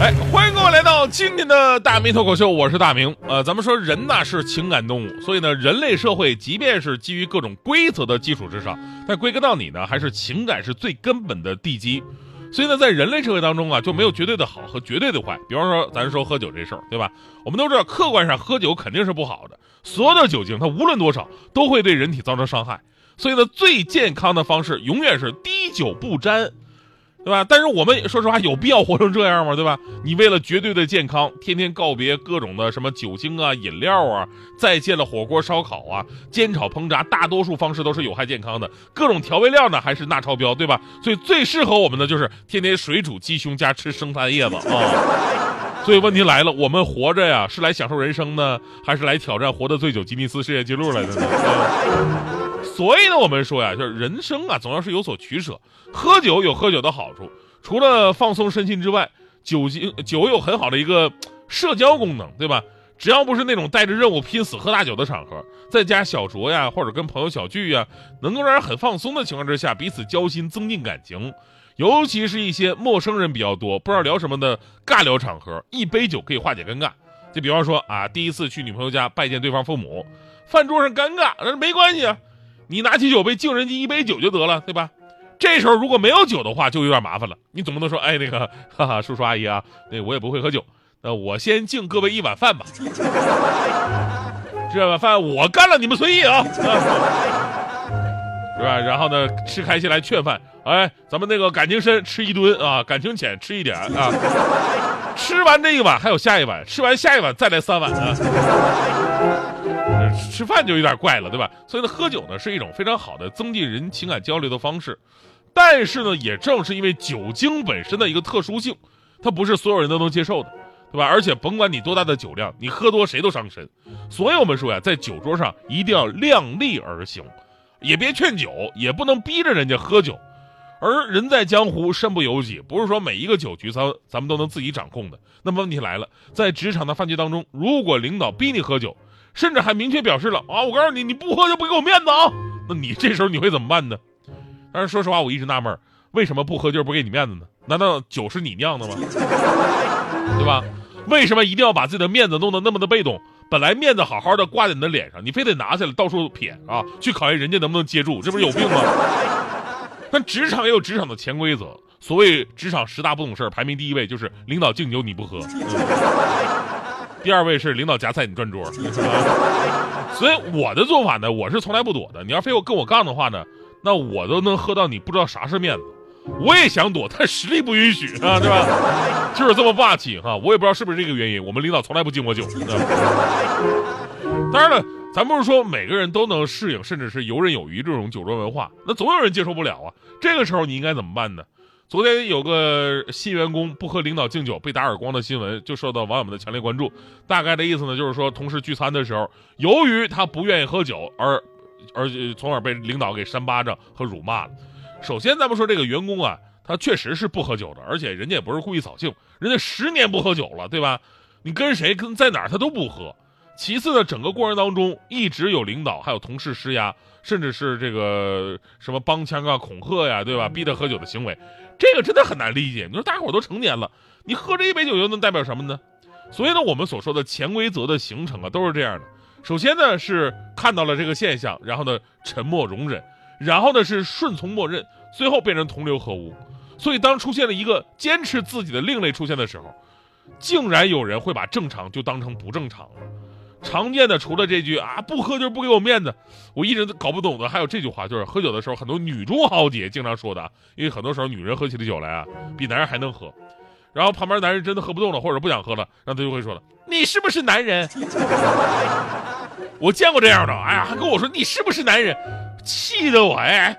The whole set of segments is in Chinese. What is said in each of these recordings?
哎，欢迎各位来到今天的大明脱口秀，我是大明。呃，咱们说人呐是情感动物，所以呢，人类社会即便是基于各种规则的基础之上，但归根到底呢，还是情感是最根本的地基。所以呢，在人类社会当中啊，就没有绝对的好和绝对的坏。比方说，咱说喝酒这事儿，对吧？我们都知道，客观上喝酒肯定是不好的，所有的酒精它无论多少都会对人体造成伤害。所以呢，最健康的方式永远是滴酒不沾。对吧？但是我们说实话，有必要活成这样吗？对吧？你为了绝对的健康，天天告别各种的什么酒精啊、饮料啊，再见了火锅、烧烤啊、煎炒烹炸，大多数方式都是有害健康的。各种调味料呢，还是钠超标，对吧？所以最适合我们的就是天天水煮鸡胸加吃生菜叶子啊。所以问题来了，我们活着呀，是来享受人生呢，还是来挑战活得最久吉尼斯世界纪录来的呢？所以呢，我们说呀，就是人生啊，总要是有所取舍。喝酒有喝酒的好处，除了放松身心之外，酒精酒有很好的一个社交功能，对吧？只要不是那种带着任务拼死喝大酒的场合，在家小酌呀，或者跟朋友小聚呀，能够让人很放松的情况之下，彼此交心，增进感情。尤其是一些陌生人比较多，不知道聊什么的尬聊场合，一杯酒可以化解尴尬。就比方说啊，第一次去女朋友家拜见对方父母，饭桌上尴尬，那没关系啊。你拿起酒杯敬人家一杯酒就得了，对吧？这时候如果没有酒的话，就有点麻烦了。你总不能说，哎，那个，哈哈，叔叔阿姨啊，那我也不会喝酒，那我先敬各位一碗饭吧。这碗饭我干了，你们随意啊，是吧？然后呢，吃开心来劝饭，哎，咱们那个感情深吃一吨啊，感情浅吃一点啊。吃完这一碗还有下一碗，吃完下一碗再来三碗啊。吃饭就有点怪了，对吧？所以呢，喝酒呢是一种非常好的增进人情感交流的方式。但是呢，也正是因为酒精本身的一个特殊性，它不是所有人都能接受的，对吧？而且甭管你多大的酒量，你喝多谁都伤身。所以我们说呀，在酒桌上一定要量力而行，也别劝酒，也不能逼着人家喝酒。而人在江湖，身不由己，不是说每一个酒局咱咱们都能自己掌控的。那么问题来了，在职场的饭局当中，如果领导逼你喝酒，甚至还明确表示了啊，我告诉你，你不喝就不给我面子啊！那你这时候你会怎么办呢？但是说实话，我一直纳闷，为什么不喝就是不给你面子呢？难道酒是你酿的吗？对吧？为什么一定要把自己的面子弄得那么的被动？本来面子好好的挂在你的脸上，你非得拿下来到处撇啊，去考验人家能不能接住，这不是有病吗？但职场也有职场的潜规则，所谓职场十大不懂事排名第一位就是领导敬酒你不喝。第二位是领导夹菜你转桌，所以我的做法呢，我是从来不躲的。你要非要跟我杠的话呢，那我都能喝到你不知道啥是面子。我也想躲，但实力不允许啊，对吧？就是这么霸气哈。我也不知道是不是这个原因，我们领导从来不敬我酒。当然了，咱不是说每个人都能适应，甚至是游刃有余这种酒桌文化，那总有人接受不了啊。这个时候你应该怎么办呢？昨天有个新员工不和领导敬酒被打耳光的新闻，就受到网友们的强烈关注。大概的意思呢，就是说同事聚餐的时候，由于他不愿意喝酒，而而从而被领导给扇巴掌和辱骂了。首先，咱们说这个员工啊，他确实是不喝酒的，而且人家也不是故意扫兴，人家十年不喝酒了，对吧？你跟谁跟在哪儿他都不喝。其次呢，整个过程当中一直有领导还有同事施压，甚至是这个什么帮腔啊、恐吓呀，对吧？逼他喝酒的行为。这个真的很难理解。你说大伙都成年了，你喝这一杯酒又能代表什么呢？所以呢，我们所说的潜规则的形成啊，都是这样的。首先呢是看到了这个现象，然后呢沉默容忍，然后呢是顺从默认，最后变成同流合污。所以当出现了一个坚持自己的另类出现的时候，竟然有人会把正常就当成不正常了。常见的除了这句啊不喝就是不给我面子，我一直搞不懂的还有这句话，就是喝酒的时候很多女中豪杰经常说的，因为很多时候女人喝起的酒来啊 比男人还能喝，然后旁边男人真的喝不动了或者不想喝了，然后他就会说了你是不是男人？我见过这样的，哎呀还跟我说你是不是男人，气得我哎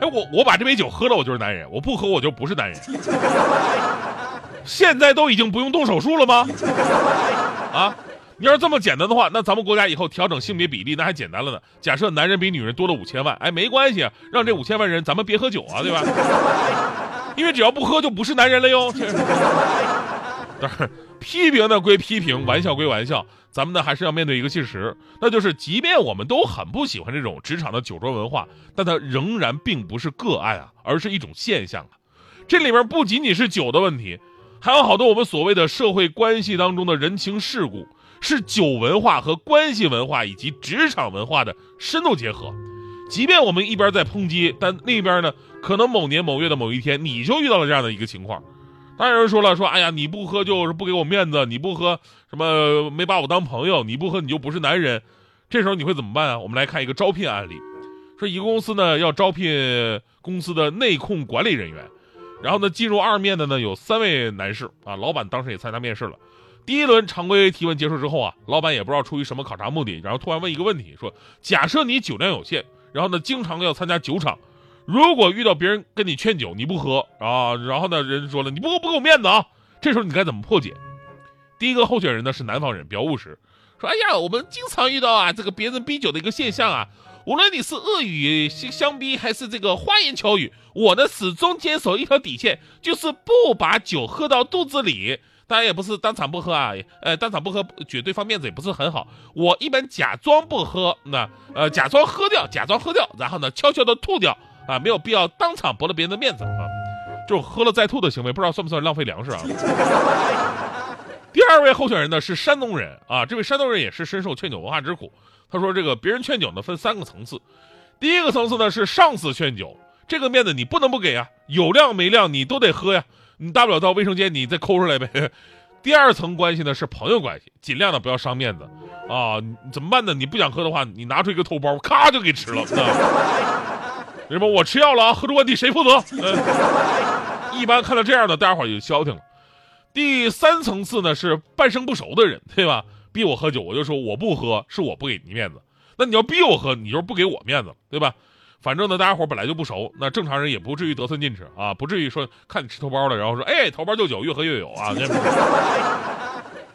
哎我我把这杯酒喝了我就是男人，我不喝我就不是男人。现在都已经不用动手术了吗？啊？你要是这么简单的话，那咱们国家以后调整性别比例那还简单了呢。假设男人比女人多了五千万，哎，没关系，让这五千万人咱们别喝酒啊，对吧？因为只要不喝就不是男人了哟。但是，批评呢归批评，玩笑归玩笑，咱们呢还是要面对一个事实，那就是即便我们都很不喜欢这种职场的酒桌文化，但它仍然并不是个案啊，而是一种现象啊。这里面不仅仅是酒的问题，还有好多我们所谓的社会关系当中的人情世故。是酒文化和关系文化以及职场文化的深度结合。即便我们一边在抨击，但另一边呢，可能某年某月的某一天，你就遇到了这样的一个情况。当然有人说了，说哎呀，你不喝就是不给我面子，你不喝什么没把我当朋友，你不喝你就不是男人。这时候你会怎么办啊？我们来看一个招聘案例，说一个公司呢要招聘公司的内控管理人员，然后呢进入二面的呢有三位男士啊，老板当时也参加面试了。第一轮常规提问结束之后啊，老板也不知道出于什么考察目的，然后突然问一个问题，说：假设你酒量有限，然后呢经常要参加酒场，如果遇到别人跟你劝酒你不喝啊，然后呢人说了你不不给我面子啊，这时候你该怎么破解？第一个候选人呢是南方人，比较务实，说：哎呀，我们经常遇到啊这个别人逼酒的一个现象啊，无论你是恶语相相逼还是这个花言巧语，我呢始终坚守一条底线，就是不把酒喝到肚子里。当然也不是当场不喝啊，呃，当场不喝，绝对方面子也不是很好。我一般假装不喝，那呃，假装喝掉，假装喝掉，然后呢，悄悄的吐掉啊，没有必要当场驳了别人的面子啊。这种喝了再吐的行为，不知道算不算浪费粮食啊？第二位候选人呢是山东人啊，这位山东人也是深受劝酒文化之苦。他说这个别人劝酒呢分三个层次，第一个层次呢是上司劝酒，这个面子你不能不给啊，有量没量你都得喝呀。你大不了到卫生间，你再抠出来呗。第二层关系呢是朋友关系，尽量的不要伤面子啊。怎么办呢？你不想喝的话，你拿出一个头孢，咔就给吃了。什么？我吃药了啊？喝出问题谁负责？一般看到这样的，大家伙也就消停了。第三层次呢是半生不熟的人，对吧？逼我喝酒，我就说我不喝，是我不给你面子。那你要逼我喝，你就是不给我面子，对吧？反正呢，大家伙本来就不熟，那正常人也不至于得寸进尺啊，不至于说看你吃头孢了，然后说哎，头孢就酒，越喝越有啊。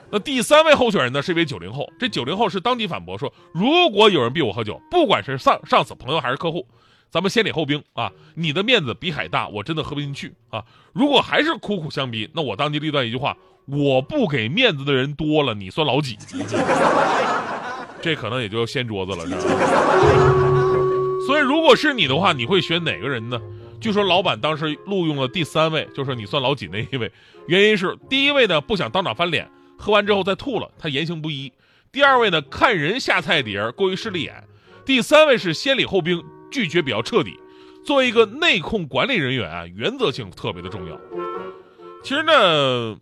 那第三位候选人呢，是一位九零后，这九零后是当即反驳说，如果有人逼我喝酒，不管是上上司、朋友还是客户，咱们先礼后兵啊，你的面子比海大，我真的喝不进去啊。如果还是苦苦相逼，那我当机立断一句话，我不给面子的人多了，你算老几？这可能也就掀桌子了，知道吗？所以，如果是你的话，你会选哪个人呢？据说老板当时录用了第三位，就是你算老几那一位。原因是第一位呢不想当场翻脸，喝完之后再吐了，他言行不一；第二位呢看人下菜碟过于势利眼；第三位是先礼后兵，拒绝比较彻底。作为一个内控管理人员啊，原则性特别的重要。其实呢，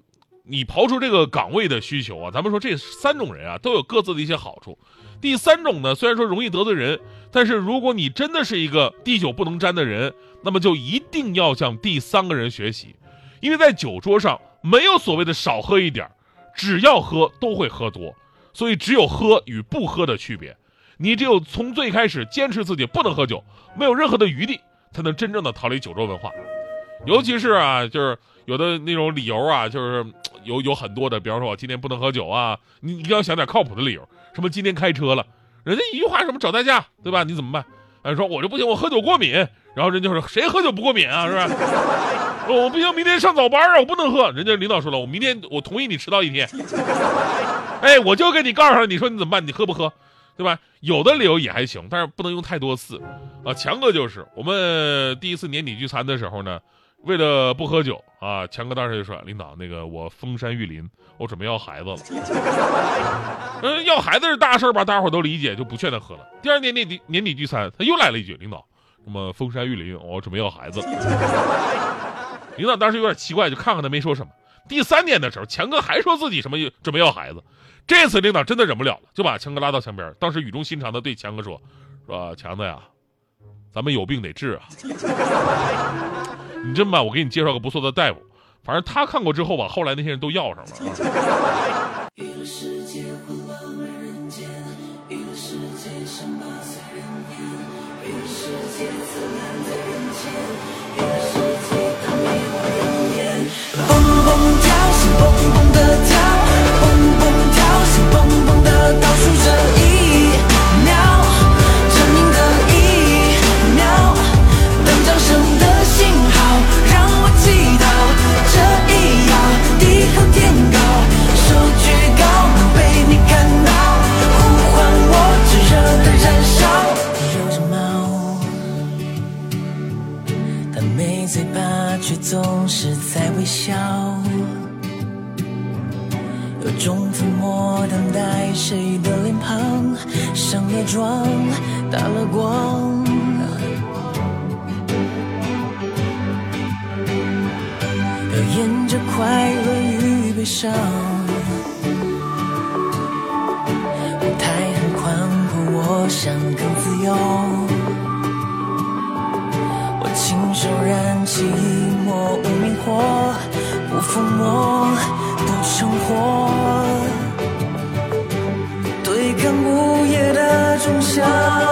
你刨出这个岗位的需求啊，咱们说这三种人啊都有各自的一些好处。第三种呢，虽然说容易得罪人，但是如果你真的是一个滴酒不能沾的人，那么就一定要向第三个人学习，因为在酒桌上没有所谓的少喝一点只要喝都会喝多，所以只有喝与不喝的区别。你只有从最开始坚持自己不能喝酒，没有任何的余地，才能真正的逃离酒桌文化。尤其是啊，就是有的那种理由啊，就是有有很多的，比方说我今天不能喝酒啊，你一定要想点靠谱的理由。什么今天开车了，人家一句话什么找代驾，对吧？你怎么办？哎，说我这不行，我喝酒过敏。然后人家说谁喝酒不过敏啊？是吧？我不行，明天上早班啊，我不能喝。人家领导说了，我明天我同意你迟到一天。哎，我就给你告诉他，你说你怎么办？你喝不喝？对吧？有的理由也还行，但是不能用太多次。啊，强哥就是我们第一次年底聚餐的时候呢。为了不喝酒啊，强哥当时就说：“领导，那个我封山育林，我准备要孩子了。嗯，要孩子是大事吧？大伙都理解，就不劝他喝了。第二年年底年底聚餐，他又来了一句：领导，那么封山育林，我准备要孩子。领导当时有点奇怪，就看看他没说什么。第三年的时候，强哥还说自己什么准备要孩子。这次领导真的忍不了了，就把强哥拉到墙边，当时语重心长的对强哥说：说强子呀，咱们有病得治啊。”你这么办，我给你介绍个不错的大夫，反正他看过之后吧，后来那些人都要上了。有种粉末等待谁的脸庞，上了妆，打了光。表演着快乐与悲伤，舞台很宽阔，我想更自由。我亲手燃起一抹无名火，不疯魔，不成活，剩下。